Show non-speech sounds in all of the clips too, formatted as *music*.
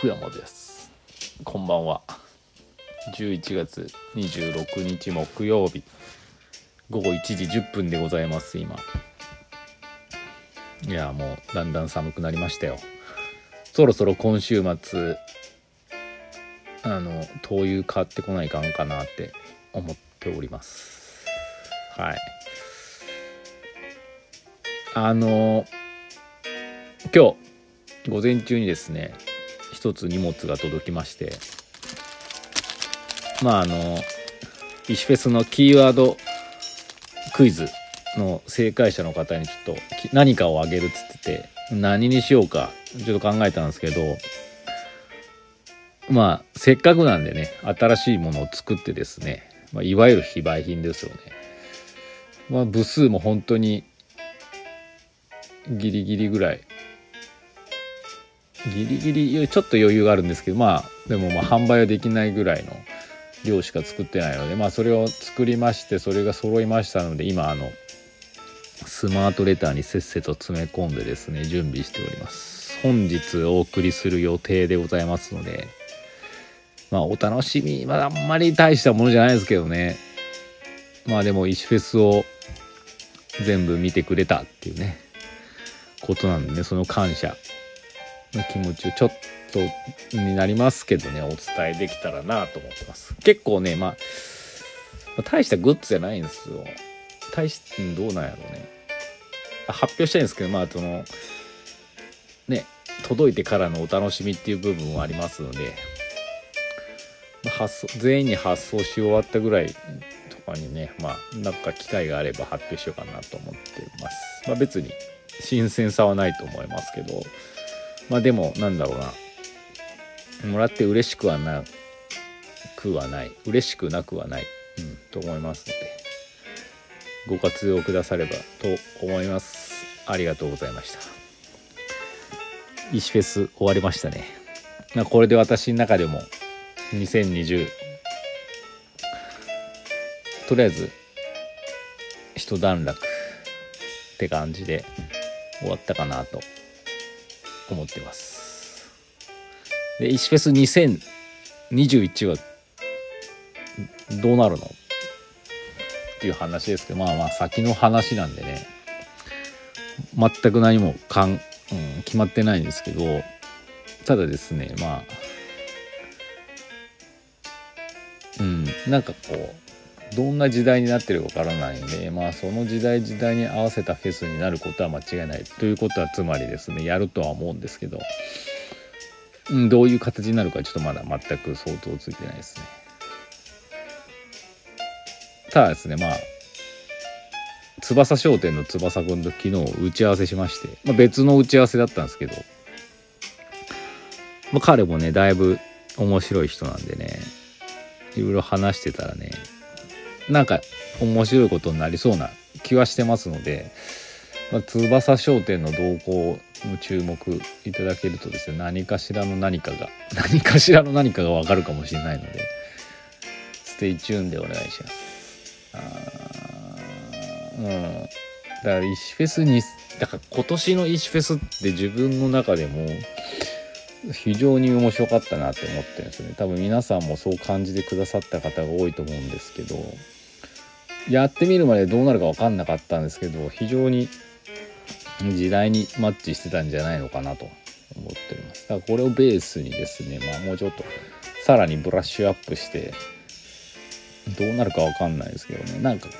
福山です。こんばんは。11月26日木曜日。午後1時10分でございます今。いやもうだんだん寒くなりましたよ。そろそろ今週末あの灯油買ってこないかんかなって思っております。はい。あの今日午前中にですね一つ荷物が届きましてまああの石フェスのキーワードクイズの正解者の方にちょっと何かをあげるっつってて何にしようかちょっと考えたんですけどまあせっかくなんでね新しいものを作ってですね、まあ、いわゆる非売品ですよね。まあ、部数も本当にギリギリぐらいギリギリちょっと余裕があるんですけどまあでもまあ販売はできないぐらいの量しか作ってないのでまあそれを作りましてそれが揃いましたので今あのスマートレターにせっせと詰め込んでですね準備しております。本日お送りする予定でございますのでまあお楽しみまああんまり大したものじゃないですけどね。まあでも石フェスを全部見てくれたっていうねことなんでねその感謝。の気持ちをちょっとになりますけどねお伝えできたらなと思ってます。結構ねまあ大したグッズじゃないんですよ。大しどうなんやろうね。発表したいんですけどまあそのね届いてからのお楽しみっていう部分もありますので発送全員に発送し終わったぐらいとかにねまあなんか機会があれば発表しようかなと思ってます。まあ別に新鮮さはないと思いますけど。まあでもなんだろうな。もらって嬉しくはなくはない。嬉しくなくはない、うん、と思いますので。ご活用くださればと思います。ありがとうございました。石フェス終わりましたね。これで私の中でも2020とりあえず一段落って感じで終わったかなと。思ってます。で石フェス2021はどうなるの？っていう話ですけどまあまあ先の話なんでね。全く何もかん、うん、決まってないんですけどただですねまあうんなんかこうどんな時代になってるかわからないんでまあその時代時代に合わせたフェスになることは間違いないということはつまりですねやるとは思うんですけど、うん、どういう形になるかちょっとまだ全く想像ついてないですね。ただですねまあ翼商店の翼くんと昨日打ち合わせしまして、まあ、別の打ち合わせだったんですけど、まあ、彼もねだいぶ面白い人なんでねいろいろ話してたらねなんか面白いことになりそうな気はしてますので、まあ、翼商店の動向の注目いただけるとですね何かしらの何かが *laughs* 何かしらの何かがわかるかもしれないのでstay tune でお願いします。うん。だから石フェスにだから今年の石フェスって自分の中でも非常に面白かったなって思ってるんですよね。多分皆さんもそう感じてくださった方が多いと思うんですけどやってみるまでどうなるか分かんなかったんですけど非常に時代にマッチしてたんじゃないのかなと思っております。だからこれをベースにですねまあもうちょっとさらにブラッシュアップしてどうなるか分かんないですけどね。なんかこ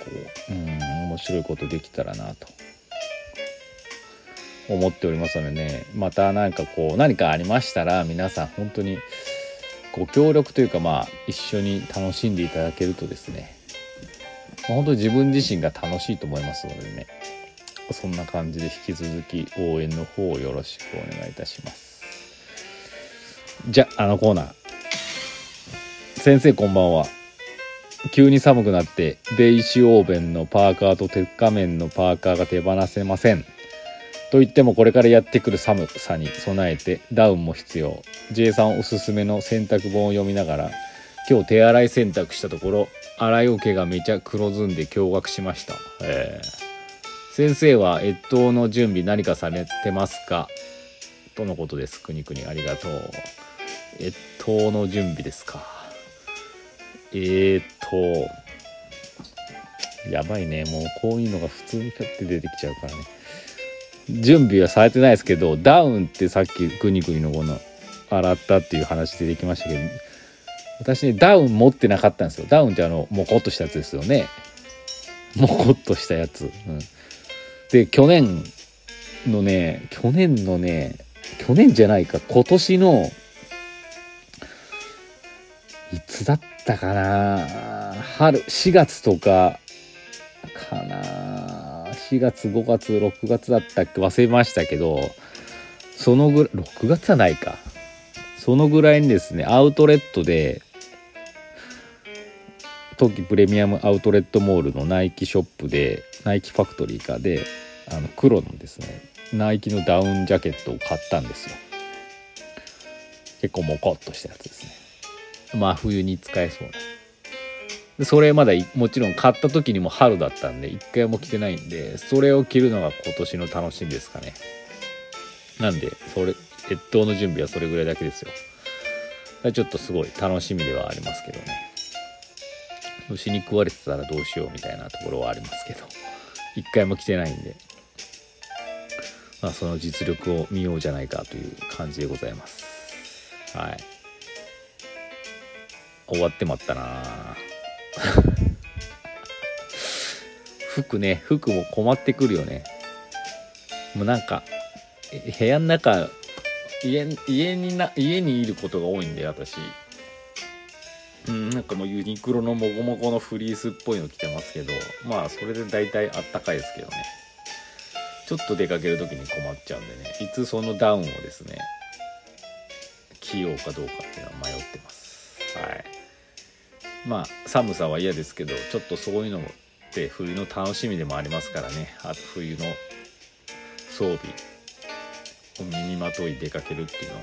ううん面白いことできたらなと思っておりますのでね。また何かこう何かありましたら皆さん本当にご協力というかまあ一緒に楽しんでいただけるとですね、まあ、本当に自分自身が楽しいと思いますのでね。そんな感じで引き続き応援の方をよろしくお願いいたします。じゃあのコーナー。先生こんばんは。急に寒くなってベイシオーベンのパーカーと鉄仮面のパーカーが手放せません。と言ってもこれからやってくる寒さに備えてダウンも必要。J さんおすすめの洗濯本を読みながら今日手洗い洗濯したところ洗い桶がめちゃ黒ずんで驚愕しました、えー、先生は越冬の準備何かされてますか？とのことです。くにくにありがとう。越冬の準備ですか？えーとやばいね。もうこういうのが普通にピャって出てきちゃうからね。準備はされてないですけどダウンってさっきグニグニのこの洗ったっていう話出てきましたけど私ねダウン持ってなかったんですよ。ダウンってあのモコっとしたやつですよね。モコっとしたやつ、うん、で去年のね去年のね去年じゃないか今年のいつだったかな。春4月とかかな。4月5月6月だったっけ忘れましたけどそのぐらい6月はないか。そのぐらいにですねアウトレットで冬季プレミアムアウトレットモールのナイキショップでナイキファクトリーかであの黒のですねナイキのダウンジャケットを買ったんですよ。結構モコっとしたやつですね。真冬に使えそうな。でそれまだもちろん買った時にも春だったんで一回も着てないんでそれを着るのが今年の楽しみですかね。なんでそれ越冬の準備はそれぐらいだけですよ。ちょっとすごい楽しみではありますけどね。虫に食われてたらどうしようみたいなところはありますけど一回も来てないんで。まあその実力を見ようじゃないかという感じでございます。はい。終わってまったな。*laughs* 服ね服も困ってくるよね。もうなんか部屋の中家にな家にいることが多いんで私。うんなんかもうユニクロのモコモコのフリースっぽいの着てますけどまあそれで大体あったかいですけどね。ちょっと出かける時に困っちゃうんでね。いつそのダウンをですね着ようかどうかっていうのは迷ってます。はい。まあ寒さは嫌ですけどちょっとそういうのって冬の楽しみでもありますからね。あと冬の装備を身にまとい出かけるっていうのは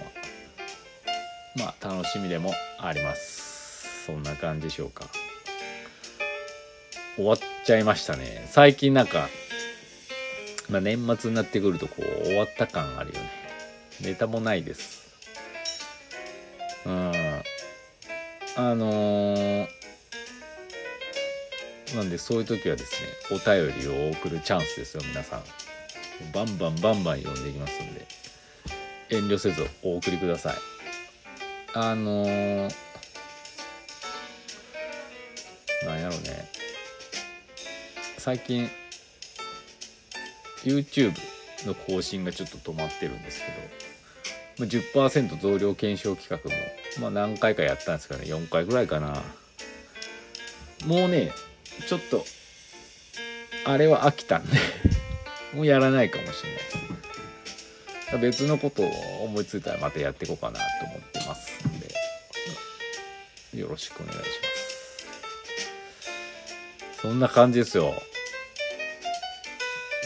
まあ楽しみでもあります。そんな感じでしょうか。終わっちゃいましたね。最近なんか、まあ、年末になってくるとこう終わった感あるよね。ネタもないです。うん。あのー、なんでそういう時はですねお便りを送るチャンスですよ皆さん。バンバンバンバン読んでいきますんで。遠慮せずお送りください。あのー、最近 YouTube の更新がちょっと止まってるんですけど10%増量検証企画も、まあ、何回かやったんですかね。4回ぐらいかな。もうねちょっとあれは飽きたんで *laughs* もうやらないかもしれない。です別のことを思いついたらまたやっていこうかなと思ってますんでよろしくお願いします。そんな感じですよ。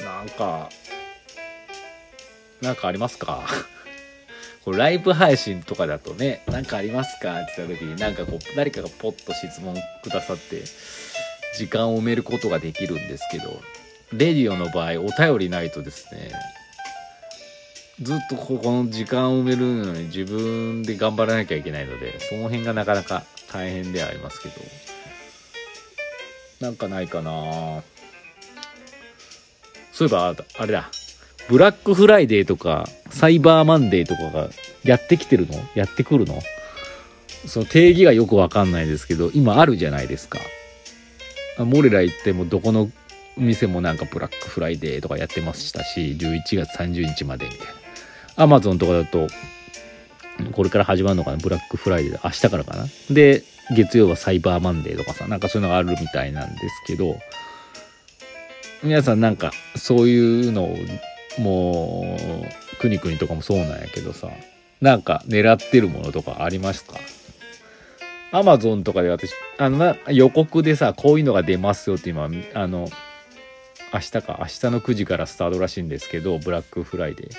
なんかなんかありますか？*laughs* これライブ配信とかだとね何かありますかって言った時になんかこう誰かがポッと質問くださって時間を埋めることができるんですけどレディオの場合お便りないとですねずっとここの時間を埋めるのに自分で頑張らなきゃいけないのでその辺がなかなか大変ではありますけど。なんかないかな。そういえばあれだ。ブラックフライデーとかサイバーマンデーとかがやってきてるの？やってくるの？その定義がよくわかんないですけど今あるじゃないですか。モレラ行ってもどこの店もなんかブラックフライデーとかやってましたし11月30日までみたいな。アマゾンとかだとこれから始まるのかな？ブラックフライデー明日からかな？で月曜はサイバーマンデーとかさなんかそういうのがあるみたいなんですけど皆さんなんかそういうのをもうくにくにとかもそうなんやけどさなんか狙ってるものとかありますか？アマゾンとかで私あの予告でさこういうのが出ますよって今あの明日か明日の9時からスタートらしいんですけどブラックフライデー。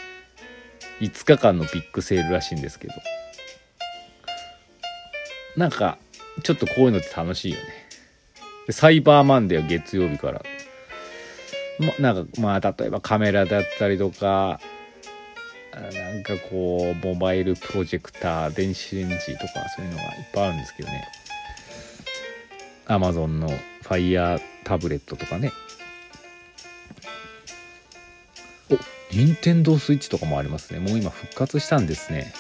5日間のビッグセールらしいんですけど。なんかちょっとこういうのって楽しいよね。サイバーマンデーは月曜日から。まなんかまあ例えばカメラだったりとかなんかこうモバイルプロジェクター電子レンジとかそういうのがいっぱいあるんですけどね。Amazon の Fire タブレットとかね。お任天堂スイッチとかもありますね。もう今復活したんですね。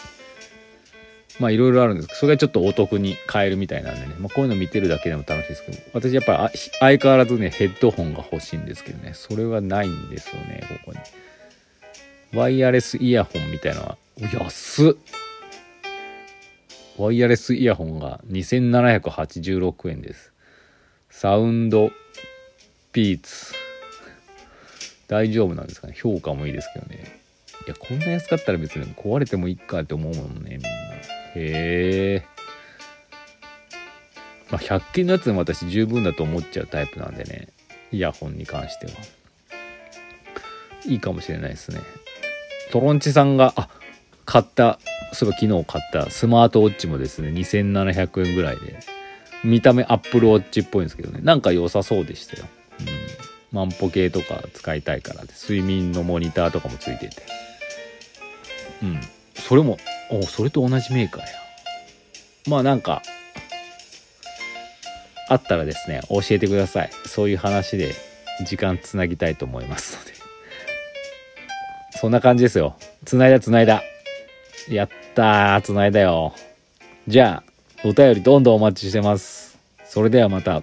まあいろいろあるんですけどそれがちょっとお得に買えるみたいなんでね、まあ、こういうの見てるだけでも楽しいですけど私やっぱり相変わらずねヘッドホンが欲しいんですけどね。それはないんですよねここに。ワイヤレスイヤホンみたいなのは。安っ。ワイヤレスイヤホンが2786円です。サウンドピーツ。大丈夫なんですかね。評価もいいですけどね。いやこんな安かったら別に壊れてもいいかって思うもんねみんな。へえ。まあ、100均のやつも私十分だと思っちゃうタイプなんでね、イヤホンに関しては。いいかもしれないですね。トロンチさんが、あ、買った、そういえば昨日買ったスマートウォッチもですね、2700円ぐらいで、見た目アップルウォッチっぽいんですけどね、なんか良さそうでしたよ。うん。万歩計とか使いたいからで、睡眠のモニターとかもついてて。うん。それもおそれと同じメーカーや。まあなんかあったらですね教えてください。そういう話で時間つなぎたいと思いますので。そんな感じですよ。つないだつないだ。やったーつないだよ。じゃあお便りどんどんお待ちしてます。それではまた。